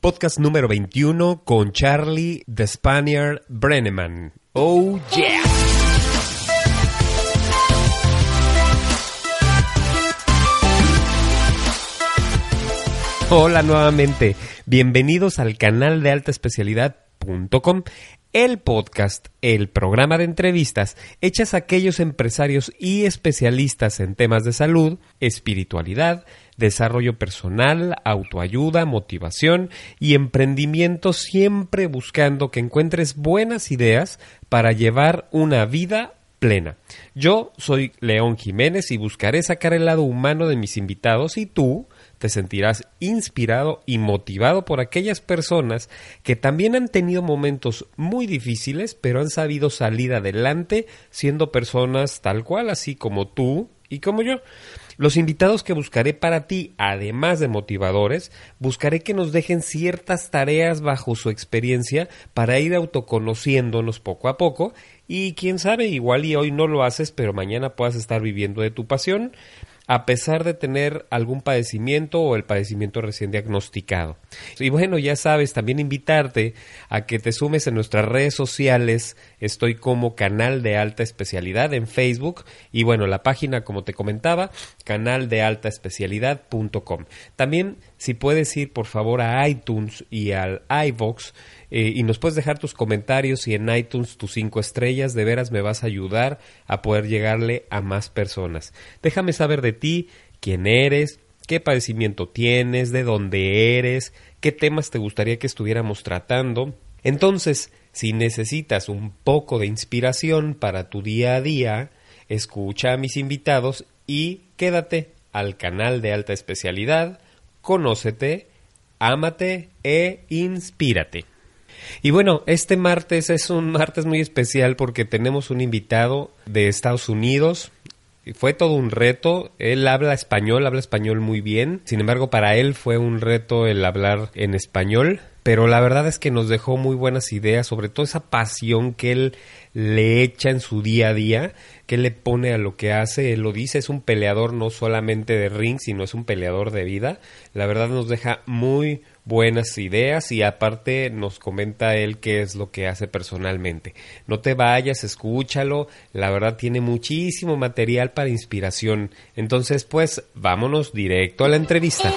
Podcast número 21 con Charlie the Spaniard Brenneman. Oh yeah. Hola nuevamente, bienvenidos al canal de alta especialidad.com, el podcast, el programa de entrevistas hechas a aquellos empresarios y especialistas en temas de salud, espiritualidad, desarrollo personal, autoayuda, motivación y emprendimiento siempre buscando que encuentres buenas ideas para llevar una vida plena. Yo soy León Jiménez y buscaré sacar el lado humano de mis invitados y tú te sentirás inspirado y motivado por aquellas personas que también han tenido momentos muy difíciles, pero han sabido salir adelante siendo personas tal cual, así como tú y como yo. Los invitados que buscaré para ti, además de motivadores, buscaré que nos dejen ciertas tareas bajo su experiencia para ir autoconociéndonos poco a poco. Y quién sabe, igual y hoy no lo haces, pero mañana puedas estar viviendo de tu pasión a pesar de tener algún padecimiento o el padecimiento recién diagnosticado. Y bueno, ya sabes, también invitarte a que te sumes en nuestras redes sociales. Estoy como canal de alta especialidad en Facebook y bueno, la página, como te comentaba, canal de alta especialidad.com. También, si puedes ir por favor a iTunes y al iVox, eh, y nos puedes dejar tus comentarios y en iTunes tus cinco estrellas, de veras me vas a ayudar a poder llegarle a más personas. Déjame saber de ti, quién eres, qué padecimiento tienes, de dónde eres, qué temas te gustaría que estuviéramos tratando. Entonces, si necesitas un poco de inspiración para tu día a día, escucha a mis invitados y quédate al canal de alta especialidad, conócete, ámate e inspírate. Y bueno, este martes es un martes muy especial porque tenemos un invitado de Estados Unidos. Fue todo un reto. Él habla español, habla español muy bien. Sin embargo, para él fue un reto el hablar en español. Pero la verdad es que nos dejó muy buenas ideas, sobre todo esa pasión que él le echa en su día a día, que le pone a lo que hace. Él lo dice, es un peleador no solamente de ring, sino es un peleador de vida. La verdad nos deja muy, buenas ideas y aparte nos comenta él qué es lo que hace personalmente. No te vayas, escúchalo, la verdad tiene muchísimo material para inspiración. Entonces, pues, vámonos directo a la entrevista.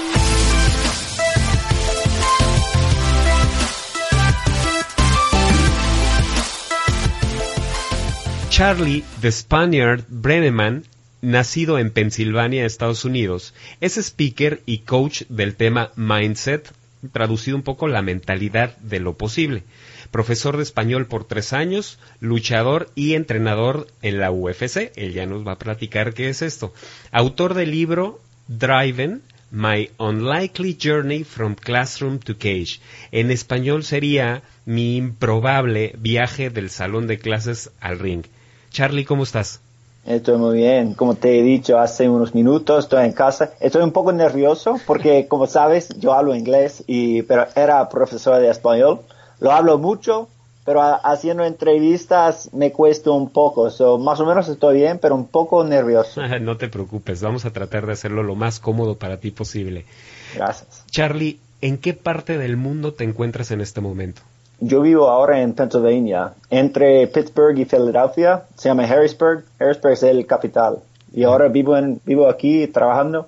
Charlie the Spaniard Brenneman nacido en Pensilvania, Estados Unidos, es speaker y coach del tema Mindset, traducido un poco la mentalidad de lo posible. Profesor de español por tres años, luchador y entrenador en la UFC. Él ya nos va a platicar qué es esto. Autor del libro Driven, My Unlikely Journey from Classroom to Cage. En español sería Mi improbable viaje del salón de clases al ring. Charlie, ¿cómo estás? Estoy muy bien. Como te he dicho hace unos minutos, estoy en casa. Estoy un poco nervioso porque, como sabes, yo hablo inglés, y, pero era profesor de español. Lo hablo mucho, pero haciendo entrevistas me cuesta un poco. So, más o menos estoy bien, pero un poco nervioso. no te preocupes, vamos a tratar de hacerlo lo más cómodo para ti posible. Gracias. Charlie, ¿en qué parte del mundo te encuentras en este momento? Yo vivo ahora en Pennsylvania, entre Pittsburgh y Filadelfia. Se llama Harrisburg. Harrisburg es el capital. Y ahora vivo, en, vivo aquí trabajando.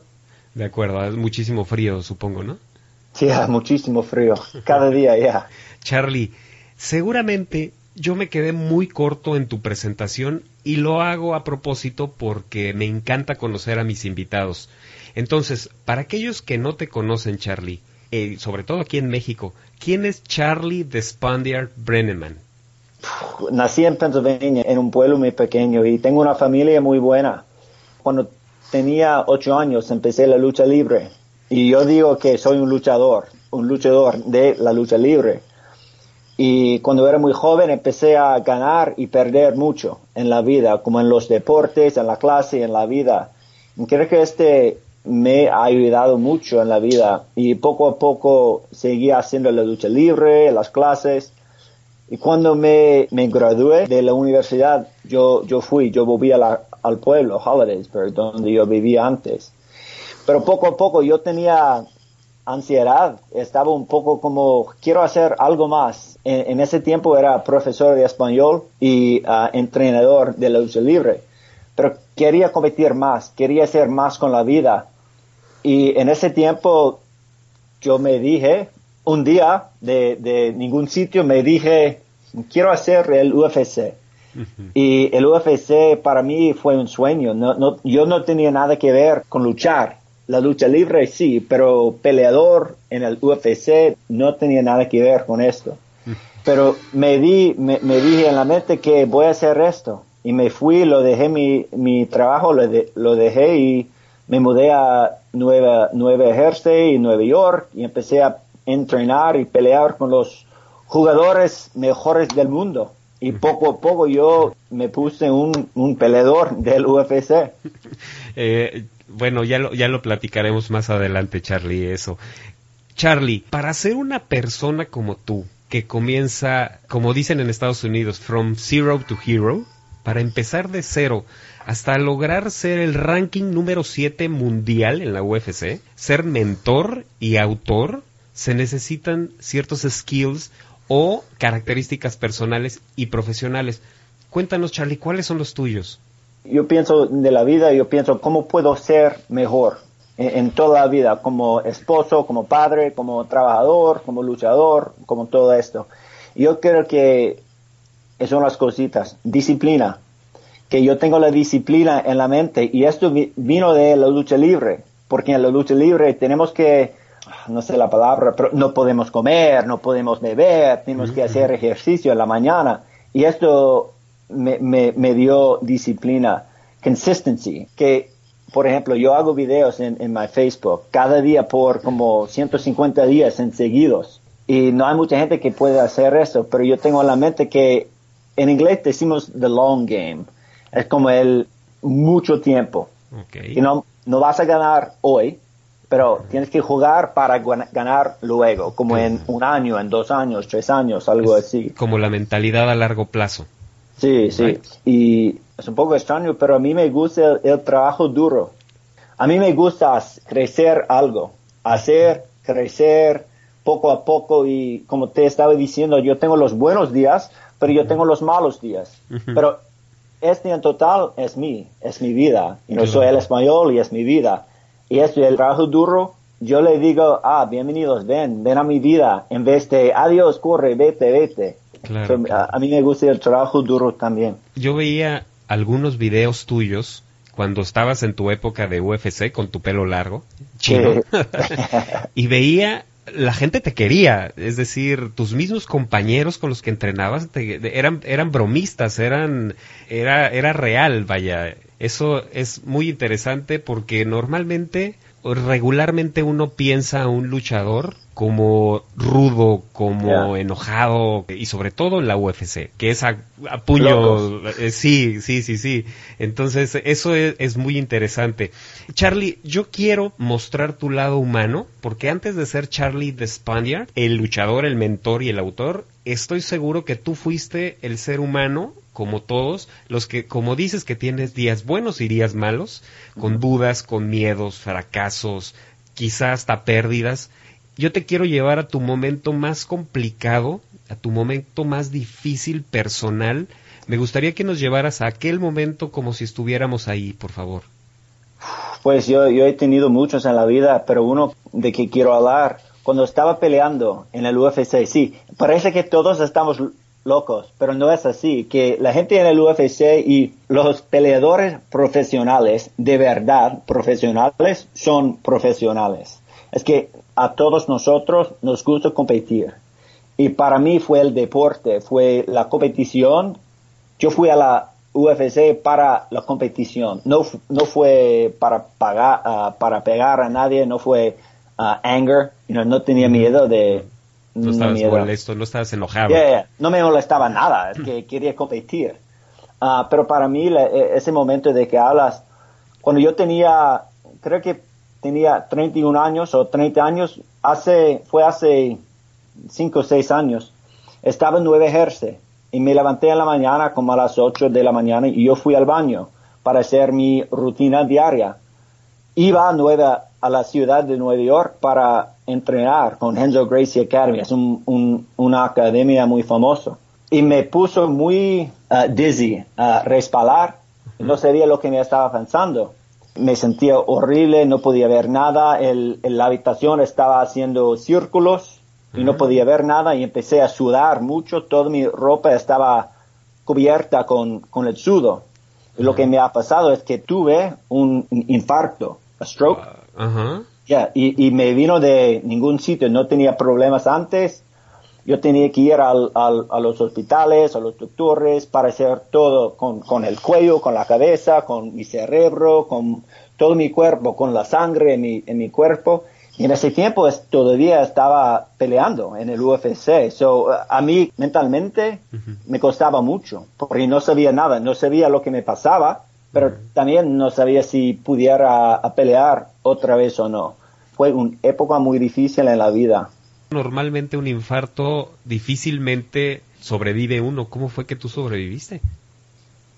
De acuerdo, es muchísimo frío, supongo, ¿no? Sí, muchísimo frío. Cada día, ya. Charlie, seguramente yo me quedé muy corto en tu presentación y lo hago a propósito porque me encanta conocer a mis invitados. Entonces, para aquellos que no te conocen, Charlie, eh, sobre todo aquí en México, ¿quién es Charlie de Spandiard Brenneman? Nací en Pennsylvania, en un pueblo muy pequeño, y tengo una familia muy buena. Cuando tenía ocho años empecé la lucha libre, y yo digo que soy un luchador, un luchador de la lucha libre. Y cuando era muy joven empecé a ganar y perder mucho en la vida, como en los deportes, en la clase, en la vida. Y creo que este me ha ayudado mucho en la vida y poco a poco seguía haciendo la lucha libre, las clases. Y cuando me, me gradué de la universidad, yo, yo fui, yo volví al pueblo, Hollidaysburg, donde yo vivía antes. Pero poco a poco yo tenía ansiedad, estaba un poco como, quiero hacer algo más. En, ese tiempo era profesor de español y ah, entrenador de la lucha libre, pero quería competir más, quería hacer más con la vida. Y en ese tiempo yo me dije, un día de, de ningún sitio, me dije, quiero hacer el UFC. Y el UFC para mí fue un sueño. No, no, yo no tenía nada que ver con luchar. La lucha libre sí, pero peleador en el UFC no tenía nada que ver con esto. Pero me, di, me, dije en la mente que voy a hacer esto. Y me fui, lo dejé mi, mi trabajo, lo, lo dejé y me mudé a Nueva, Nueva Jersey y Nueva York y empecé a entrenar y pelear con los jugadores mejores del mundo. Y poco a poco yo me puse un, un peleador del UFC. Eh, bueno, ya lo, ya lo platicaremos más adelante, Charlie, eso. Charlie, para ser una persona como tú, que comienza, como dicen en Estados Unidos, from zero to hero, para empezar de cero hasta lograr ser el ranking número 7 mundial en la UFC, ser mentor y autor, se necesitan ciertos skills o características personales y profesionales. Cuéntanos, Charlie, ¿cuáles son los tuyos? Yo pienso de la vida, yo pienso cómo puedo ser mejor en, toda la vida, como esposo, como padre, como trabajador, como luchador, como todo esto. Yo creo que son las cositas. Disciplina, que yo tengo la disciplina en la mente y esto vino de la lucha libre, porque en la lucha libre tenemos que no sé la palabra, pero no podemos comer, no podemos beber, tenemos que hacer ejercicio en la mañana. Y esto me, me, dio disciplina, consistency, que por ejemplo, yo hago videos en, en mi Facebook cada día por como 150 días en seguidos. Y no hay mucha gente que puede hacer eso, pero yo tengo en la mente que en inglés decimos the long game. Es como el mucho tiempo. Y no, no vas a ganar hoy, pero tienes que jugar para ganar luego, como en un año, en dos años, tres años, algo así. Como la mentalidad a largo plazo. Sí, sí. Y es un poco extraño, pero a mí me gusta el, trabajo duro. A mí me gusta crecer algo, hacer crecer poco a poco y como te estaba diciendo, yo tengo los buenos días, pero yo tengo los malos días. Pero este en total es mi, es mi vida. Y no soy el español y es mi vida y esto el trabajo duro, yo le digo, ah, bienvenidos, ven, ven a mi vida, en vez de adiós, corre, vete, vete. a, mí me gusta el trabajo duro también. Yo veía algunos videos tuyos cuando estabas en tu época de UFC con tu pelo largo, chino, y veía la gente te quería, es decir, tus mismos compañeros con los que entrenabas eran eran bromistas, eran era era real, vaya. Eso es muy interesante porque normalmente regularmente uno piensa a un luchador como rudo, como enojado y sobre todo en la UFC, que es a, puño, eh, sí, sí, sí, sí. Entonces eso es, muy interesante. Charlie, yo quiero mostrar tu lado humano porque antes de ser Charlie the Spaniard, el luchador, el mentor y el autor, estoy seguro que tú fuiste el ser humano como todos, los que, como dices, que tienes días buenos y días malos, con dudas, con miedos, fracasos, quizás hasta pérdidas. Yo te quiero llevar a tu momento más complicado, a tu momento más difícil personal. Me gustaría que nos llevaras a aquel momento como si estuviéramos ahí, por favor. Pues yo, yo he tenido muchos en la vida, pero uno de que quiero hablar, cuando estaba peleando en el UFC, sí, parece que todos estamos locos, pero no es así, que la gente en el UFC y los peleadores profesionales, de verdad profesionales, son profesionales. Es que a todos nosotros nos gusta competir. Y para mí fue el deporte, fue la competición. Yo fui a la UFC para la competición, no, no fue para, pagar, ah, para pegar a nadie, no fue uh, anger, no tenía miedo de, no estabas molesto, no estabas enojado. No me molestaba nada, es que quería competir. Ah, pero para mí e, ese momento de que hablas, cuando yo tenía, creo que tenía 31 años o 30 años, hace, fue hace 5 o 6 años, estaba en Nueva Jersey y me levanté en la mañana como a las 8 de la mañana y yo fui al baño para hacer mi rutina diaria. Iba a, Nueva, a la ciudad de Nueva York para entrenar con Enzo Gracie Academy. Es un, una academia muy famosa. Y me puso muy uh, dizzy, a respalar. No sabía lo que me estaba pensando. Me sentía horrible, no podía ver nada. El, la habitación estaba haciendo círculos y no podía ver nada y empecé a sudar mucho. Toda mi ropa estaba cubierta con, con el sudo. Lo que me ha pasado es que tuve un infarto, a stroke. y, y, me vino de ningún sitio, no tenía problemas antes. Yo tenía que ir al, al, a los hospitales, a los doctores, para hacer todo con, con el cuello, con la cabeza, con mi cerebro, con todo mi cuerpo, con la sangre en mi, en mi cuerpo. Y en ese tiempo es, todavía estaba peleando en el UFC. So, a mí mentalmente me costaba mucho porque no sabía nada, no sabía lo que me pasaba, pero también no sabía si pudiera pelear otra vez o no. Fue una época muy difícil en la vida. Normalmente un infarto difícilmente sobrevive uno. ¿Cómo fue que tú sobreviviste?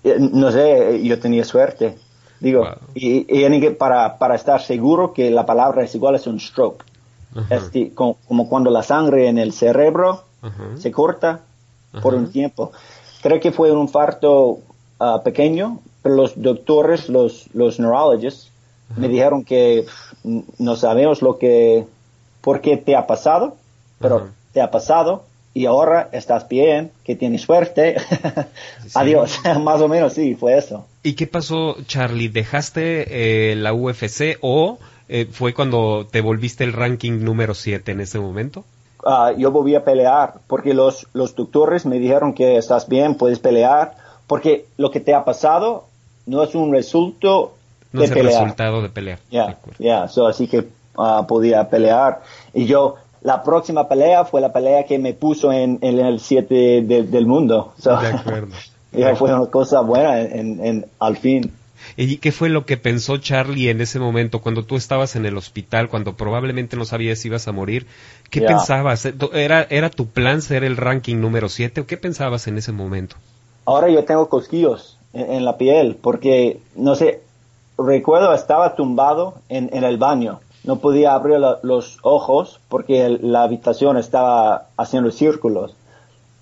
Eh, no sé, yo tenía suerte. Digo, y, y, para, para estar seguro que la palabra es igual es un stroke. Es como, cuando la sangre en el cerebro se corta por un tiempo. Creo que fue un infarto ah, pequeño, pero los doctores, los, los neurologists, me dijeron que no sabemos lo que, por qué te ha pasado, pero te ha pasado y ahora estás bien, que tienes suerte. Adiós, más o menos sí, fue eso. ¿Y qué pasó, Charlie? ¿Dejaste eh, la UFC o eh, fue cuando te volviste el ranking número 7 en ese momento? Ah, yo volví a pelear porque los, los doctores me dijeron que estás bien, puedes pelear, porque lo que te ha pasado no es un resultado no es el resultado de pelear. Ya, ya, así que ah, podía pelear. Y yo la próxima pelea fue la pelea que me puso en, el 7 del mundo. de acuerdo. fue una cosa buena en, al fin. ¿Y qué fue lo que pensó Charlie en ese momento, cuando tú estabas en el hospital, cuando probablemente no sabías si ibas a morir? ¿Qué pensabas? ¿Era, ¿Era tu plan ser el ranking número 7 o qué pensabas en ese momento? Ahora yo tengo cosquillos en, la piel, porque, no sé, recuerdo estaba tumbado en, en el baño no podía abrir los ojos porque la habitación estaba haciendo círculos.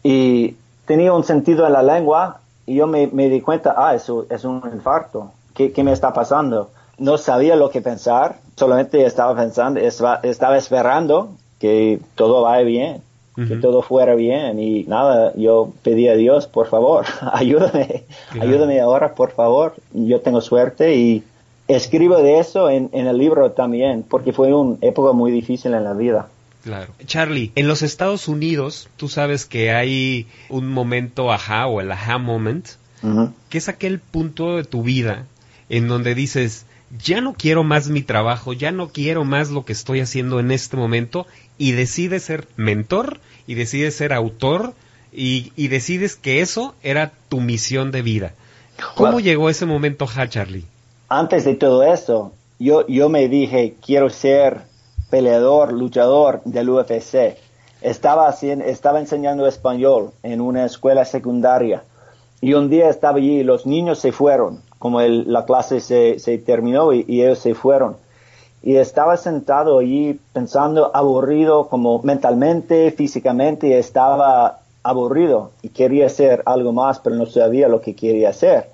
Y tenía un sentido en la lengua y yo me, di cuenta, ah, eso es un infarto. ¿Qué, me está pasando? No sabía lo que pensar, solamente estaba pensando, estaba esperando que todo vaya bien, que todo fuera bien. Y nada, yo pedí a Dios, por favor, ayúdame, ayúdame ahora, por favor. Yo tengo suerte y escribo de eso en, el libro también, porque fue una época muy difícil en la vida. Claro. Charlie, en los Estados Unidos, tú sabes que hay un momento ajá o el ajá moment, que es aquel punto de tu vida en donde dices, ya no quiero más mi trabajo, ya no quiero más lo que estoy haciendo en este momento, y decides ser mentor, y decides ser autor, y, y decides que eso era tu misión de vida. ¿Cómo llegó ese momento, ja, Charlie? antes de todo eso, yo, yo me dije, quiero ser peleador, luchador del UFC. Estaba, haciendo, estaba enseñando español en una escuela secundaria y un día estaba allí y los niños se fueron, como la clase se, se terminó y, ellos se fueron. Y estaba sentado allí pensando aburrido como mentalmente, físicamente, estaba aburrido y quería hacer algo más, pero no sabía lo que quería hacer.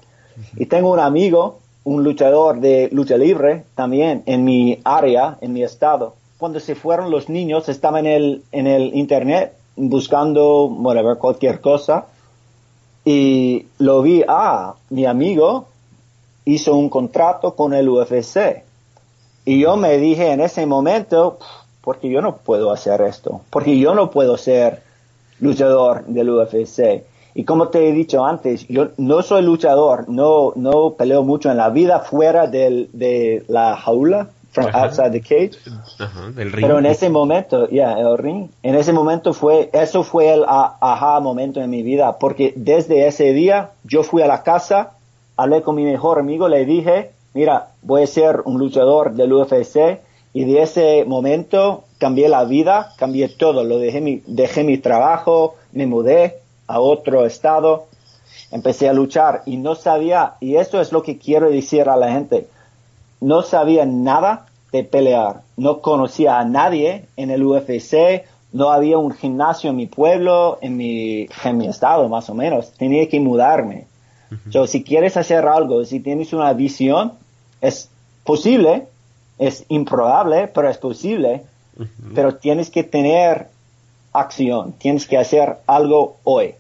Y tengo un amigo un luchador de lucha libre también en mi área, en mi estado. Cuando se fueron los niños, estaba en el, en el internet buscando, whatever, cualquier cosa. Y lo vi, ah, mi amigo hizo un contrato con el UFC. Y yo me dije en ese momento, porque yo no puedo hacer esto, porque yo no puedo ser luchador del UFC. Y como te he dicho antes, yo no soy luchador, no, no peleo mucho en la vida fuera del, de la jaula, from outside the cage. del ring. Pero en ese momento, ya, el ring, en ese momento fue, eso fue el aha momento en mi vida, porque desde ese día yo fui a la casa, hablé con mi mejor amigo, le dije, mira, voy a ser un luchador del UFC, y de ese momento cambié la vida, cambié todo, lo dejé mi, dejé mi trabajo, me mudé, a otro estado, empecé a luchar y no sabía, y eso es lo que quiero decir a la gente, no sabía nada de pelear. No conocía a nadie en el UFC, no había un gimnasio en mi pueblo, en mi, en mi estado más o menos. Tenía que mudarme. si quieres hacer algo, si tienes una visión, es posible, es improbable, pero es posible. Pero tienes que tener acción, tienes que hacer algo hoy.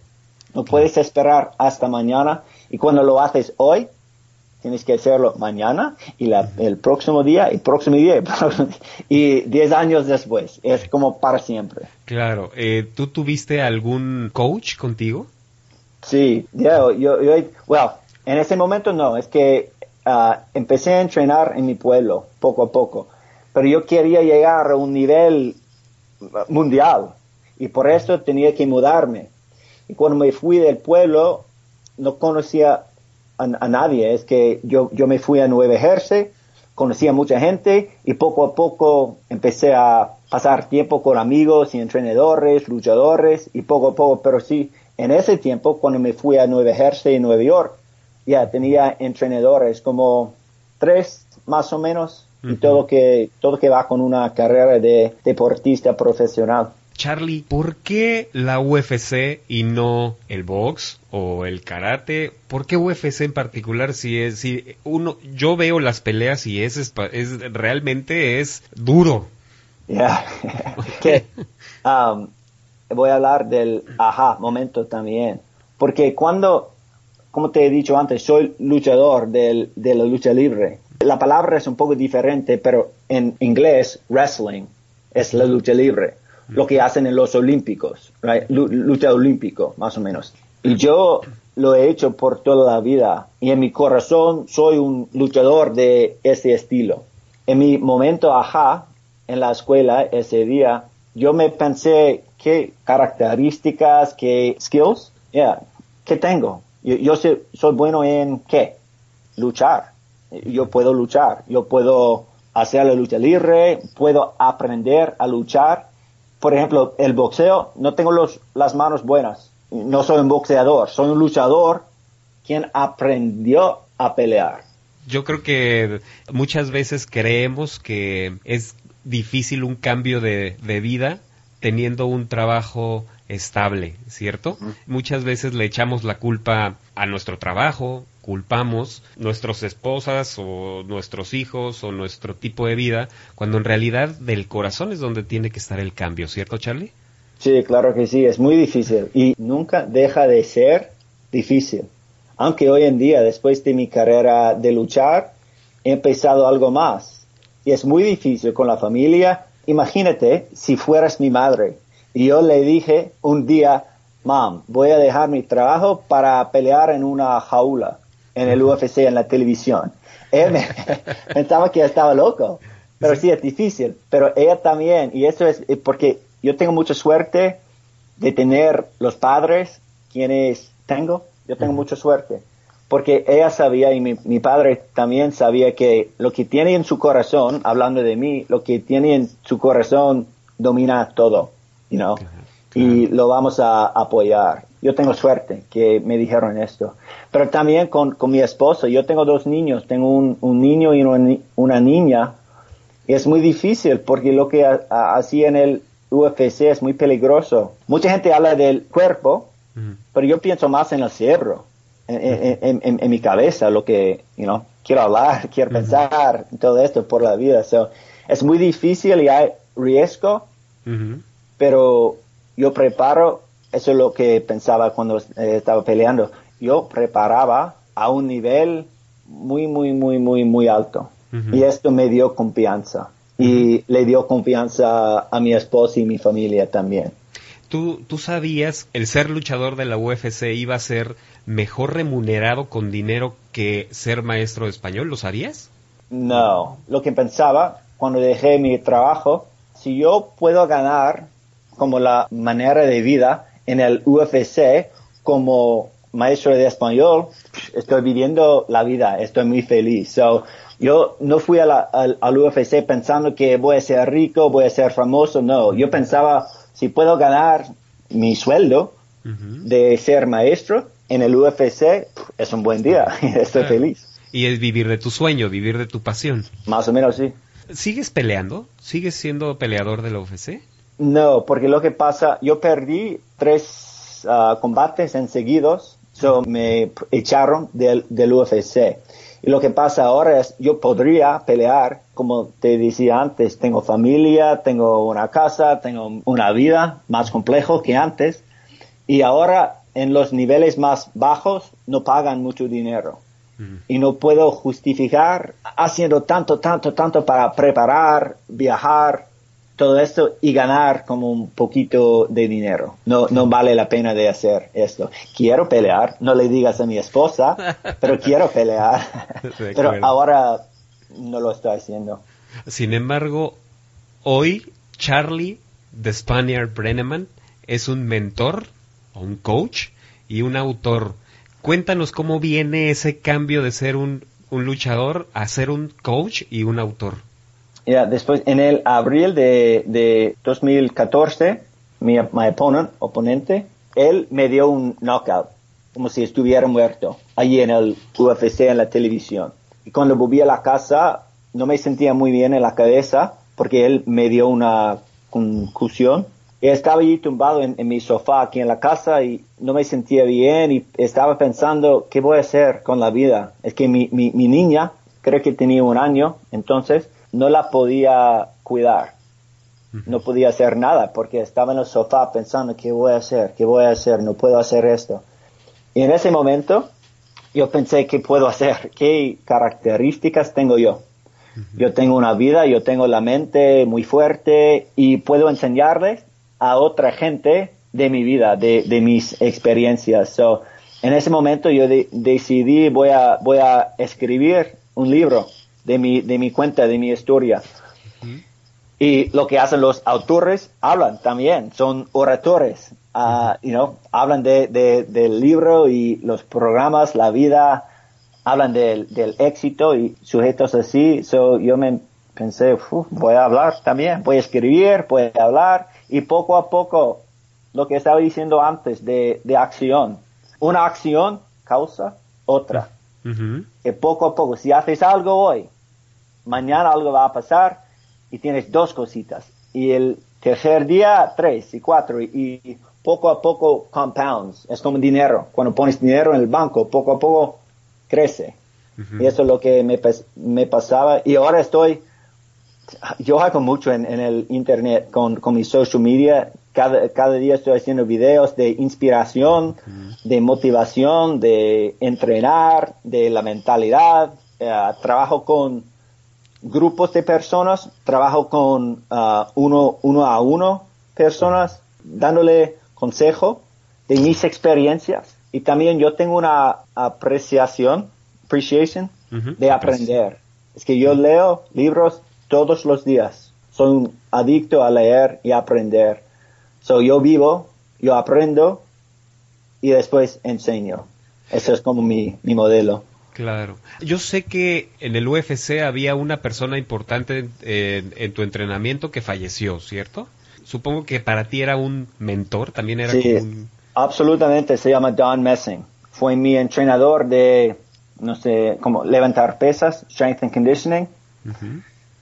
No puedes esperar hasta mañana y cuando lo haces hoy, tienes que hacerlo mañana y el próximo día, el próximo día y diez años después. Es como para siempre. Claro. Eh, ¿Tú tuviste algún coach contigo? Sí, yo, yo, yo, well, en ese momento no, es que ah, empecé a entrenar en mi pueblo poco a poco, pero yo quería llegar a un nivel mundial y por eso tenía que mudarme. Y cuando me fui del pueblo, no conocía a, nadie. Es que yo, yo me fui a Nueva Jersey, conocí a mucha gente y poco a poco empecé a pasar tiempo con amigos y entrenadores, luchadores y poco a poco, pero sí, en ese tiempo, cuando me fui a Nueva Jersey y Nueva York, ya tenía entrenadores como tres más o menos y todo que todo que va con una carrera de deportista profesional. Charlie, ¿por qué la UFC y no el box o el karate? ¿Por qué UFC en particular si es si uno yo veo las peleas y es, es, realmente es duro? Ya. Um, voy a hablar del ajá momento también, porque cuando como te he dicho antes, soy luchador del, de la lucha libre. La palabra es un poco diferente, pero en inglés, wrestling es la lucha libre lo que hacen en los olímpicos, lucha olímpico, más o menos. Y yo lo he hecho por toda la vida y en mi corazón soy un luchador de ese estilo. En mi momento, ajá, en la escuela ese día, yo me pensé qué características, qué skills, yeah, ¿qué tengo? Yo, yo soy, soy bueno en qué? Luchar. Yo puedo luchar, yo puedo hacer la lucha libre, puedo aprender a luchar por ejemplo, el boxeo, no tengo los, las manos buenas. No soy un boxeador, soy un luchador quien aprendió a pelear. Yo creo que muchas veces creemos que es difícil un cambio de, de vida teniendo un trabajo estable, ¿cierto? Muchas veces le echamos la culpa a nuestro trabajo, culpamos nuestras esposas o nuestros hijos o nuestro tipo de vida, cuando en realidad del corazón es donde tiene que estar el cambio, ¿cierto Charlie? Sí, claro que sí, es muy difícil y nunca deja de ser difícil. Aunque hoy en día, después de mi carrera de luchar, he empezado algo más. Y es muy difícil con la familia. Imagínate si fueras mi madre y yo le dije un día, Mom, voy a dejar mi trabajo para pelear en una jaula en el UFC, en la televisión. Él me, pensaba que estaba loco, pero sí. es difícil. Pero ella también, y eso es eh, porque yo tengo mucha suerte de tener los padres quienes tengo, yo tengo mucha suerte. Porque ella sabía y mi, mi, padre también sabía que lo que tiene en su corazón, hablando de mí, lo que tiene en su corazón domina todo, you know? Y lo vamos a apoyar yo tengo suerte que me dijeron esto. Pero también con, con mi esposo, yo tengo dos niños, tengo un, un niño y una, una, niña. es muy difícil porque lo que hacía en el UFC es muy peligroso. Mucha gente habla del cuerpo, pero yo pienso más en el cerebro, en, en, en, mi cabeza, lo que you know, quiero hablar, quiero pensar, todo esto por la vida. So, es muy difícil y hay riesgo, pero yo preparo eso es lo que pensaba cuando eh, estaba peleando. Yo preparaba a un nivel muy, muy, muy, muy, muy alto. Y esto me dio confianza. Y le dio confianza a mi esposa y mi familia también. ¿Tú, ¿Tú sabías el ser luchador de la UFC iba a ser mejor remunerado con dinero que ser maestro de español? ¿Lo sabías? No. Lo que pensaba cuando dejé mi trabajo, si yo puedo ganar como la manera de vida en el UFC como maestro de español, estoy viviendo la vida, estoy muy feliz. So, yo no fui a al, UFC pensando que voy a ser rico, voy a ser famoso, no. Yo pensaba, si puedo ganar mi sueldo de ser maestro en el UFC, es un buen día, estoy feliz. Y es vivir de tu sueño, vivir de tu pasión. Más o menos sí. ¿Sigues peleando? ¿Sigues siendo peleador de la UFC? No, porque lo que pasa, yo perdí tres ah, combates en seguidos, so me echaron del, del UFC. Y lo que pasa ahora es, yo podría pelear, como te decía antes, tengo familia, tengo una casa, tengo una vida más complejo que antes. Y ahora en los niveles más bajos no pagan mucho dinero. Y no puedo justificar haciendo tanto, tanto, tanto para preparar, viajar, todo esto y ganar como un poquito de dinero. No, no vale la pena de hacer esto. Quiero pelear, no le digas a mi esposa, pero quiero pelear. pero ahora no lo estoy haciendo. Sin embargo, hoy Charlie de Spaniard Brenneman es un mentor, un coach y un autor. Cuéntanos cómo viene ese cambio de ser un, un luchador a ser un coach y un autor después, en el abril de, de 2014, mi, mi oponente, él me dio un knockout, como si estuviera muerto, allí en el UFC, en la televisión. Y cuando volví a la casa, no me sentía muy bien en la cabeza, porque él me dio una concusión. Estaba allí tumbado en, mi sofá aquí en la casa y no me sentía bien y estaba pensando, ¿qué voy a hacer con la vida? Es que mi, mi, mi niña, creo que tenía un año entonces, no la podía cuidar. No podía hacer nada porque estaba en el sofá pensando, ¿qué voy a hacer? ¿Qué voy a hacer? No puedo hacer esto. Y en ese momento yo pensé, ¿qué puedo hacer? ¿Qué características tengo yo? Yo tengo una vida, yo tengo la mente muy fuerte y puedo enseñarles a otra gente de mi vida, de, mis experiencias. So, en ese momento yo decidí voy a, voy a escribir un libro de mi, de mi cuenta, de mi historia. Y lo que hacen los autores, hablan también, son oradores, uh, you know, hablan de, del libro y los programas, la vida, hablan del, del éxito y sujetos así. So, yo me pensé, voy a hablar también, voy a escribir, voy a hablar y poco a poco, lo que estaba diciendo antes de, de acción. Una acción causa otra. Que poco a poco, si haces algo hoy, mañana algo va a pasar y tienes dos cositas. Y el tercer día, tres y cuatro. Y, poco a poco compounds. Es como dinero. Cuando pones dinero en el banco, poco a poco crece. Y eso es lo que me, me, pasaba. Y ahora estoy, yo hago mucho en, el internet con, con mi social media. Cada, cada, día estoy haciendo videos de inspiración, de motivación, de entrenar, de la mentalidad. Eh, trabajo con grupos de personas, trabajo con uh, uno, uno a uno personas, dándole consejo de mis experiencias. Y también yo tengo una apreciación, appreciation, de aprender. Es que yo leo libros todos los días. Soy un adicto a leer y aprender. So yo vivo, yo aprendo y después enseño. Eso es como mi, mi modelo. Claro. Yo sé que en el UFC había una persona importante en, tu entrenamiento que falleció, ¿cierto? Supongo que para ti era un mentor, también era sí, absolutamente. Se llama Don Messing. Fue mi entrenador de, no sé, como levantar pesas, strength and conditioning.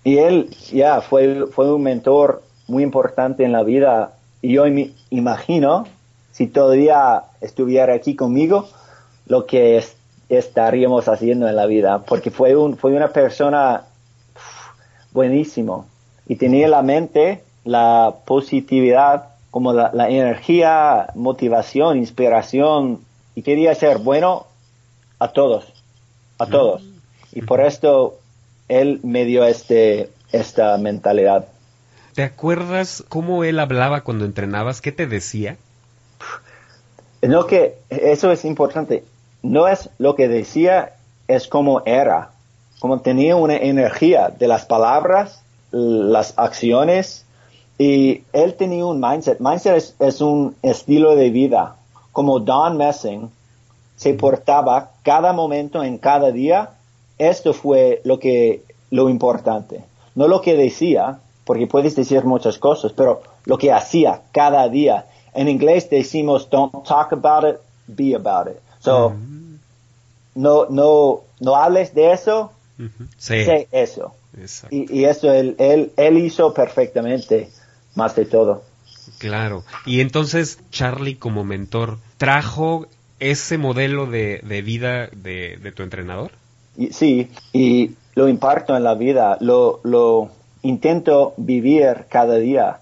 Y él, ya, fue, fue un mentor muy importante en la vida. Y yo me imagino, si todavía estuviera aquí conmigo, lo que es estaríamos haciendo en la vida, porque fue, un, fue una persona buenísimo y tenía la mente, la positividad, como la, energía, motivación, inspiración y quería ser bueno a todos, a todos. Y por esto él me dio este, esta mentalidad. ¿Te acuerdas cómo él hablaba cuando entrenabas? ¿Qué te decía? No, que eso es importante no es lo que decía, es como era, como tenía una energía de las palabras, las acciones, y él tenía un mindset. Mindset es, un estilo de vida. Como Don Messing se portaba cada momento en cada día, esto fue lo que, lo importante. No lo que decía, porque puedes decir muchas cosas, pero lo que hacía cada día. En inglés decimos don't talk about it, be about it. So, no, no no hables de eso, sí. sé eso. Y, y, eso él, él, él hizo perfectamente, más de todo. Claro. Y entonces Charlie como mentor trajo ese modelo de, de vida de, de, tu entrenador. Y, sí, y lo imparto en la vida, lo, lo intento vivir cada día.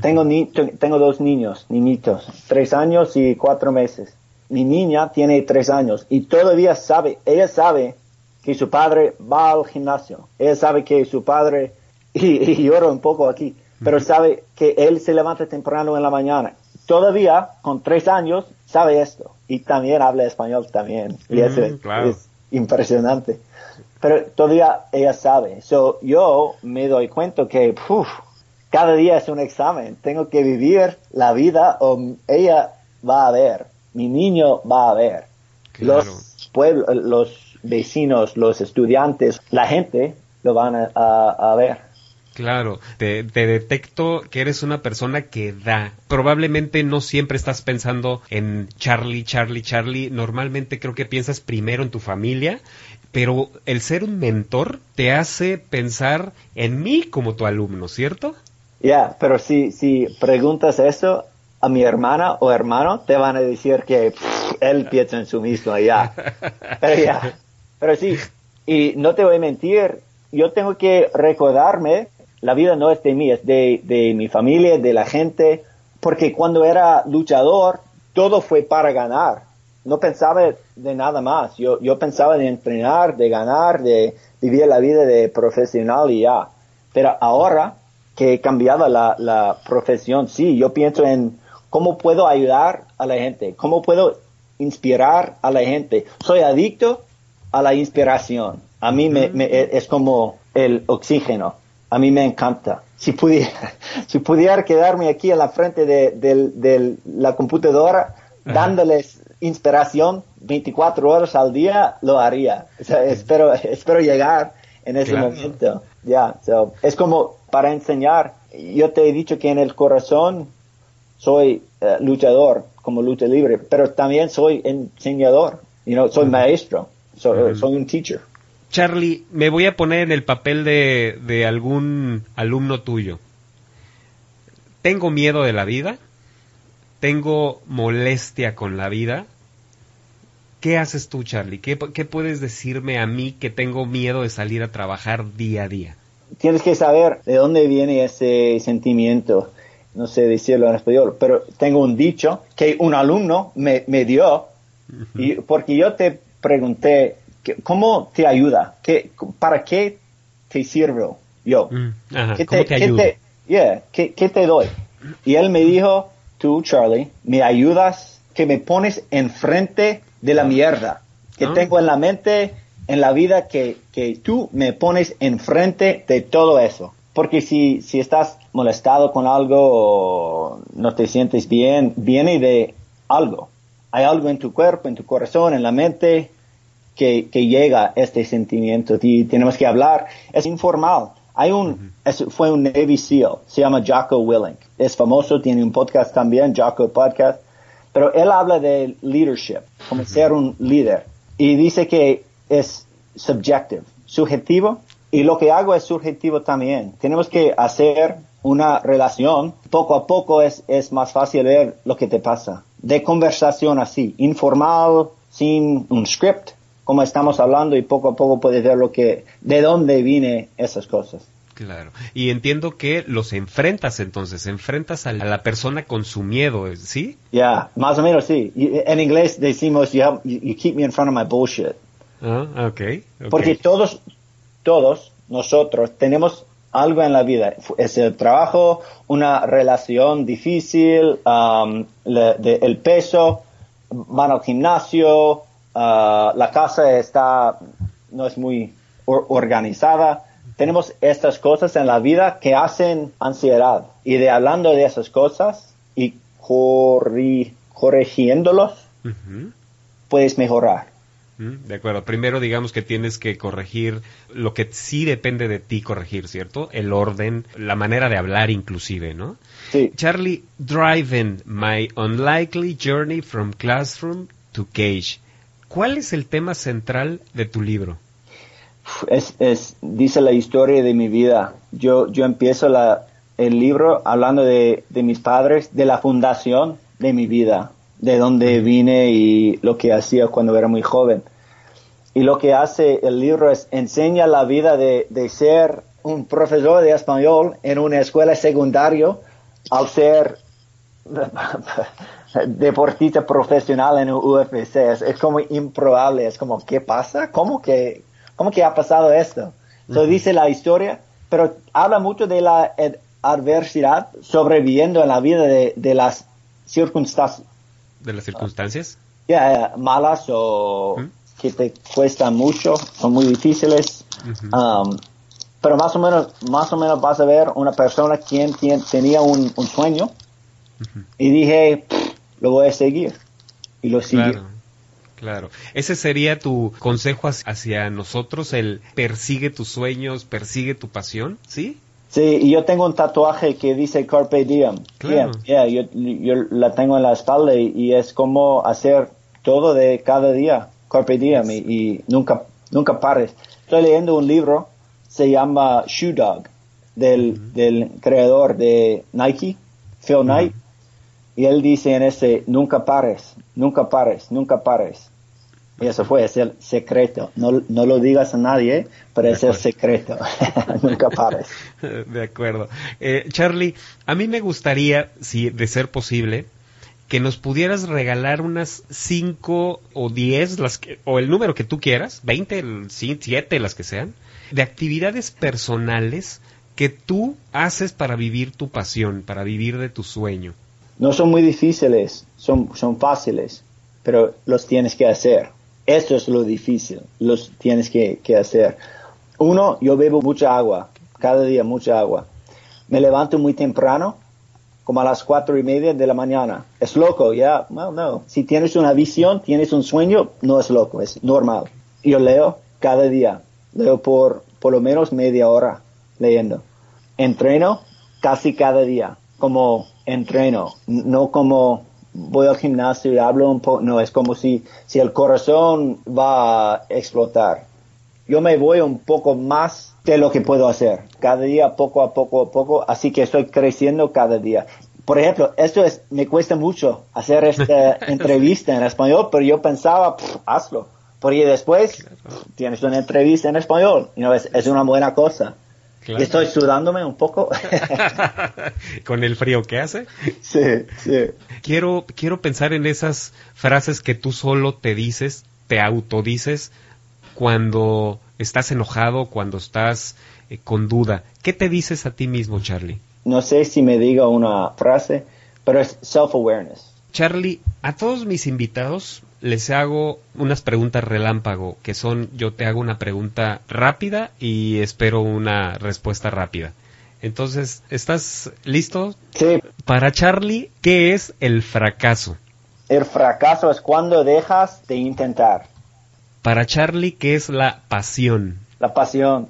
Tengo, ni, tengo dos niños, niñitos, tres años y cuatro meses. Mi niña tiene tres años y todavía sabe, ella sabe que su padre va al gimnasio. Ella sabe que su padre, y, y lloro un poco aquí, pero sabe que él se levanta temprano en la mañana. Todavía, con tres años, sabe esto. Y también habla español también. Y eso es, impresionante. Pero todavía ella sabe. So, yo me doy cuenta que cada día es un examen. Tengo que vivir la vida o ella va a ver. Mi niño va a ver. Los pueblos, los vecinos, los estudiantes, la gente lo van a ver. Claro, te, detecto que eres una persona que da. Probablemente no siempre estás pensando en Charlie, Charlie, Charlie. Normalmente creo que piensas primero en tu familia, pero el ser un mentor te hace pensar en mí como tu alumno, ¿cierto? Ya, pero si, si preguntas eso a mi hermana o hermano, te van a decir que él piensa en su mismo, ya. Pero ya, pero sí, y no te voy a mentir, yo tengo que recordarme la vida no es de mí, es de, de mi familia, de la gente, porque cuando era luchador, todo fue para ganar. No pensaba de nada más. Yo, yo pensaba de entrenar, de ganar, de vivir la vida de profesional y ya. Pero ahora que he cambiado la, la profesión, sí, yo pienso en cómo puedo ayudar a la gente, cómo puedo inspirar a la gente. Soy adicto a la inspiración. A mí me, me, es como el oxígeno a mí me encanta. Si pudiera, si pudiera quedarme aquí en la frente de, la computadora dándoles inspiración 24 horas al día, lo haría. espero, espero llegar en ese momento. Ya, es como para enseñar. Yo te he dicho que en el corazón soy eh, luchador, como lucha libre, pero también soy enseñador. You know, soy maestro, soy un teacher. Charlie, me voy a poner en el papel de, de algún alumno tuyo. Tengo miedo de la vida, tengo molestia con la vida. ¿Qué haces tú, Charlie? ¿Qué, ¿Qué, puedes decirme a mí que tengo miedo de salir a trabajar día a día? Tienes que saber de dónde viene ese sentimiento. No sé decirlo en español, pero tengo un dicho que un alumno me, me dio, y porque yo te pregunté ¿Cómo te ayuda? ¿Qué, ¿Para qué te sirvo yo? Mm, ¿Qué, te, ¿qué, te, doy? Y él me dijo, tú, Charlie, me ayudas, que me pones enfrente de la mierda que ah. tengo en la mente, en la vida, que, que tú me pones enfrente de todo eso. Porque si, si estás molestado con algo o no te sientes bien, viene de algo. Hay algo en tu cuerpo, en tu corazón, en la mente, que, que llega este sentimiento y tenemos que hablar. Es informal. Hay un, fue un Navy SEAL, se llama Jocko Willink. Es famoso, tiene un podcast también, Jocko Podcast. Pero él habla de leadership, como ser un líder. Y dice que es subjective, subjetivo. Y lo que hago es subjetivo también. Tenemos que hacer una relación. Poco a poco es, es más fácil ver lo que te pasa. De conversación así, informal, sin un script, como estamos hablando y poco a poco puedes ver lo que, de dónde viene esas cosas. Claro. Y entiendo que los enfrentas entonces, enfrentas a la persona con su miedo, ¿sí? Ya, más o menos sí. En inglés decimos, you, keep me in front of my bullshit. Ah, okay, Porque todos, todos nosotros tenemos algo en la vida. Es el trabajo, una relación difícil, um, el peso, van al gimnasio, Ah, la casa está, no es muy organizada. Tenemos estas cosas en la vida que hacen ansiedad. Y de hablando de esas cosas y corrigiéndolos, puedes mejorar. Mm, de acuerdo. Primero digamos que tienes que corregir lo que sí depende de ti corregir, ¿cierto? El orden, la manera de hablar inclusive, ¿no? Sí. Charlie, driving my unlikely journey from classroom to cage ¿Cuál es el tema central de tu libro? Es, es, dice la historia de mi vida. Yo, yo empiezo la, el libro hablando de, de mis padres, de la fundación de mi vida, de dónde vine y lo que hacía cuando era muy joven. Y lo que hace el libro es enseña la vida de, de ser un profesor de español en una escuela secundaria al ser deportista profesional en UFC. Es, es, como improbable, es como, ¿qué pasa? ¿Cómo que, cómo que ha pasado esto? So, dice la historia, pero habla mucho de la adversidad sobreviviendo en la vida de, de las circunstancias. ¿De las circunstancias? Yeah, malas o que te cuestan mucho, son muy difíciles. um, pero más o menos, más o menos vas a ver una persona quien, quien tenía un, un sueño y dije, lo voy a seguir. Y lo sigo. Claro, claro. Ese sería tu consejo hacia nosotros, el persigue tus sueños, persigue tu pasión, ¿sí? Sí, y yo tengo un tatuaje que dice Carpe Diem. Claro. Yeah, yeah, yo, yo, la tengo en la espalda y, y, es como hacer todo de cada día, Carpe Diem, y, y, nunca, nunca pares. Estoy leyendo un libro, se llama Shoe Dog, del, uh -huh. del creador de Nike, Phil Knight. Uh -huh. Y él dice en ese, nunca pares, nunca pares, nunca pares. Y eso fue, es el secreto. No, no lo digas a nadie, pero es el secreto. nunca pares. De acuerdo. Eh, Charlie, a mí me gustaría, si de ser posible, que nos pudieras regalar unas 5 o 10, las que, o el número que tú quieras, 20, 7, las que sean, de actividades personales que tú haces para vivir tu pasión, para vivir de tu sueño. No son muy difíciles, son, son fáciles, pero los tienes que hacer. Eso es lo difícil, los tienes que, que, hacer. Uno, yo bebo mucha agua, cada día mucha agua. Me levanto muy temprano, como a las cuatro y media de la mañana. Es loco, ya, yeah? no, no. Si tienes una visión, tienes un sueño, no es loco, es normal. Yo leo cada día, leo por por lo menos media hora leyendo. Entreno casi cada día, como entreno, no como voy al gimnasio y hablo un poco, no, es como si, si el corazón va a explotar. Yo me voy un poco más de lo que puedo hacer, cada día poco a poco a poco, así que estoy creciendo cada día. Por ejemplo, esto es, me cuesta mucho hacer esta entrevista en español, pero yo pensaba, pff, hazlo. Porque después tienes una entrevista en español, y no, es, es una buena cosa. Claro. Estoy sudándome un poco. Con el frío que hace. Sí, sí. Quiero, quiero pensar en esas frases que tú solo te dices, te autodices cuando estás enojado, cuando estás eh, con duda. ¿Qué te dices a ti mismo, Charlie? No sé si me diga una frase, pero es self-awareness. Charlie, a todos mis invitados les hago unas preguntas relámpago, que son yo te hago una pregunta rápida y espero una respuesta rápida. Entonces, ¿estás listo? Sí. Para Charlie, ¿qué es el fracaso? El fracaso es cuando dejas de intentar. Para Charlie, ¿qué es la pasión? La pasión.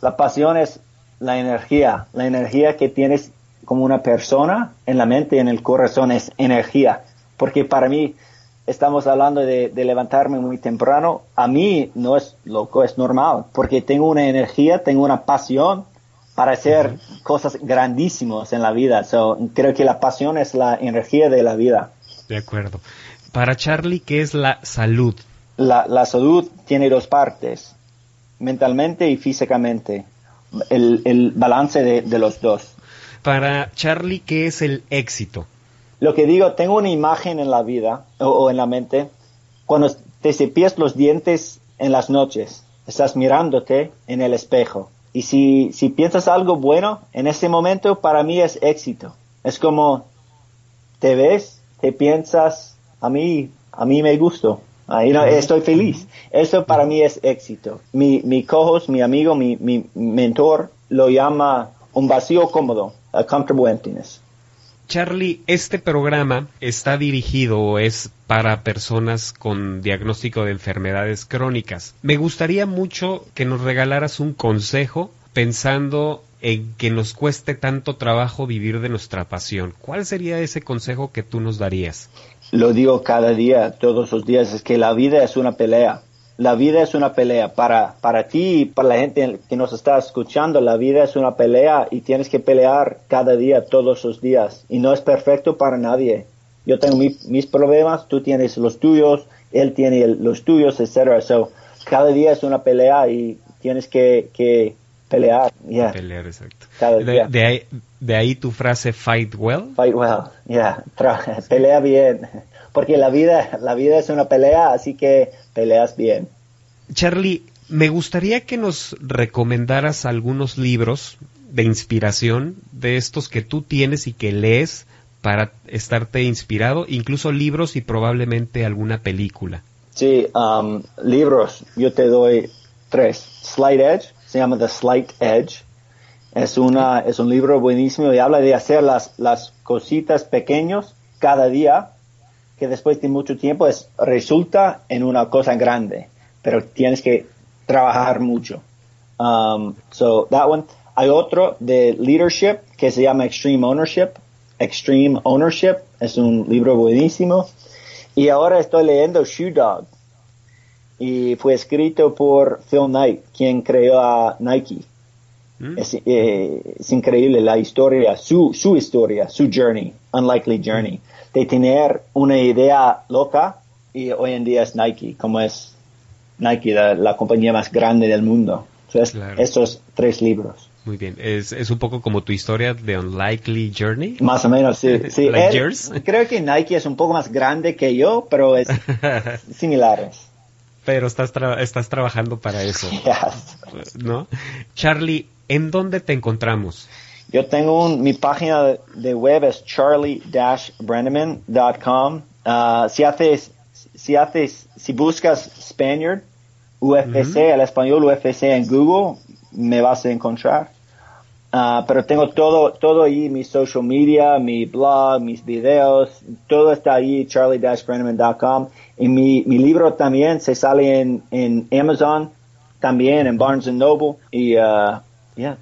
La pasión es la energía, la energía que tienes como una persona en la mente y en el corazón es energía. Porque para mí, estamos hablando de, de, levantarme muy temprano, a mí no es loco, es normal, porque tengo una energía, tengo una pasión para hacer cosas grandísimas en la vida. So, creo que la pasión es la energía de la vida. De acuerdo. Para Charlie, ¿qué es la salud? La, la salud tiene dos partes, mentalmente y físicamente. El, el balance de, de los dos. Para Charlie, ¿qué es el éxito? Lo que digo, tengo una imagen en la vida o, o, en la mente. Cuando te cepillas los dientes en las noches, estás mirándote en el espejo. Y si, si piensas algo bueno, en ese momento para mí es éxito. Es como te ves, te piensas, a mí, a mí me gustó. Ahí no, estoy feliz. Eso para mí es éxito. Mi, mi cojos, mi amigo, mi, mi mentor lo llama un vacío cómodo, a comfortable emptiness. Charlie, este programa está dirigido o es para personas con diagnóstico de enfermedades crónicas. Me gustaría mucho que nos regalaras un consejo pensando en que nos cueste tanto trabajo vivir de nuestra pasión. ¿Cuál sería ese consejo que tú nos darías? Lo digo cada día, todos los días, es que la vida es una pelea. La vida es una pelea para, para ti y para la gente que nos está escuchando. La vida es una pelea y tienes que pelear cada día, todos los días. Y no es perfecto para nadie. Yo tengo mis problemas, tú tienes los tuyos, él tiene los tuyos, etc. So, cada día es una pelea y tienes que, que pelear. Yeah. Pelear, exacto. De, de, ahí, de, ahí, tu frase fight well. Fight well, yeah. pelea bien. Porque la vida, la vida es una pelea, así que peleas bien. Charlie, me gustaría que nos recomendaras algunos libros de inspiración de estos que tú tienes y que lees para estarte inspirado, incluso libros y probablemente alguna película. Sí, um, libros, yo te doy tres. Slight Edge, se llama The Slight Edge. Es, una, es un libro buenísimo y habla de hacer las, las cositas pequeños cada día, que después de mucho tiempo es, resulta en una cosa grande, pero tienes que trabajar mucho. Um, so that one. Hay otro de leadership que se llama Extreme Ownership. Extreme Ownership es un libro buenísimo. Y ahora estoy leyendo Shoe Dog y fue escrito por Phil Knight, quien creó a Nike. Mm. Eh, es, increíble la historia, su, su historia, su journey, unlikely journey, de tener una idea loca y hoy en día es Nike, como es Nike, la, compañía más grande del mundo. Entonces, estos tres libros. Muy bien, ¿Es, ¿Es, un poco como tu historia de Unlikely Journey. Más o menos, sí. sí. creo que Nike es un poco más grande que yo, pero es similares pero estás, estás trabajando para eso. ¿No? Charlie, ¿en dónde te encontramos? Yo tengo un, mi página de web es charlie-brenneman.com. Uh, si haces, si haces, si buscas Spaniard, UFC, el español UFC en Google, me vas a encontrar. Uh, pero tengo todo, todo ahí, mi social media, mi blog, mis videos, todo está ahí, charlie-brenneman.com. Y mi, mi libro también se sale en, en Amazon, también en Barnes Noble y uh,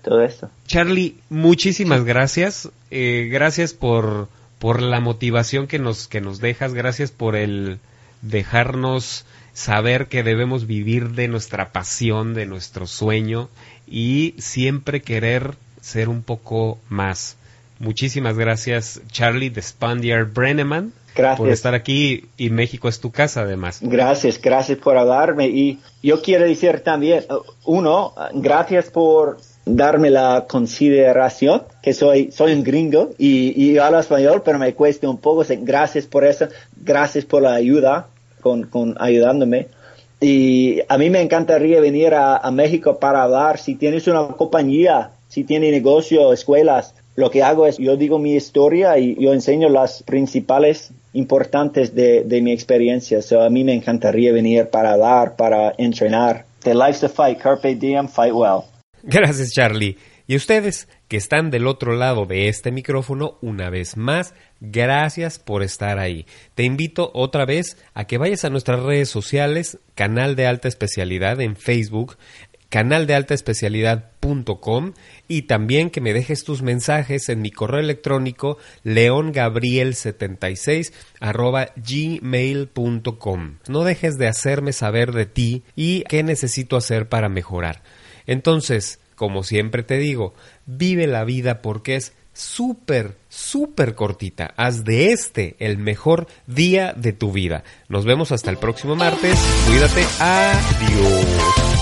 todo esto. Charlie, muchísimas gracias. Eh, gracias por, por la motivación que nos, que nos dejas. Gracias por el dejarnos saber que debemos vivir de nuestra pasión, de nuestro sueño y siempre querer ser un poco más. Muchísimas gracias, Charlie de Spandier Brenneman. Por estar aquí y México es tu casa además. Gracias, gracias por hablarme. Y yo quiero decir también, uh, uno, gracias por darme la consideración, que soy, soy un gringo y, hablo español, pero me cuesta un poco. Gracias por eso, gracias por la ayuda, con, con ayudándome. Y a mí me encantaría venir a, México para hablar. Si tienes una compañía si tiene negocio, escuelas, lo que hago es yo digo mi historia y yo enseño las principales importantes de, mi experiencia. So, a mí me encantaría venir para dar, para entrenar. The life's a fight, carpe diem, fight well. Gracias, Charlie. Y ustedes que están del otro lado de este micrófono, una vez más, gracias por estar ahí. Te invito otra vez a que vayas a nuestras redes sociales, canal de alta especialidad en Facebook, canal de y también que me dejes tus mensajes en mi correo electrónico leongabriel76 arroba gmail.com. No dejes de hacerme saber de ti y qué necesito hacer para mejorar. Entonces, como siempre te digo, vive la vida porque es súper, súper cortita. Haz de este el mejor día de tu vida. Nos vemos hasta el próximo martes. Cuídate. Adiós.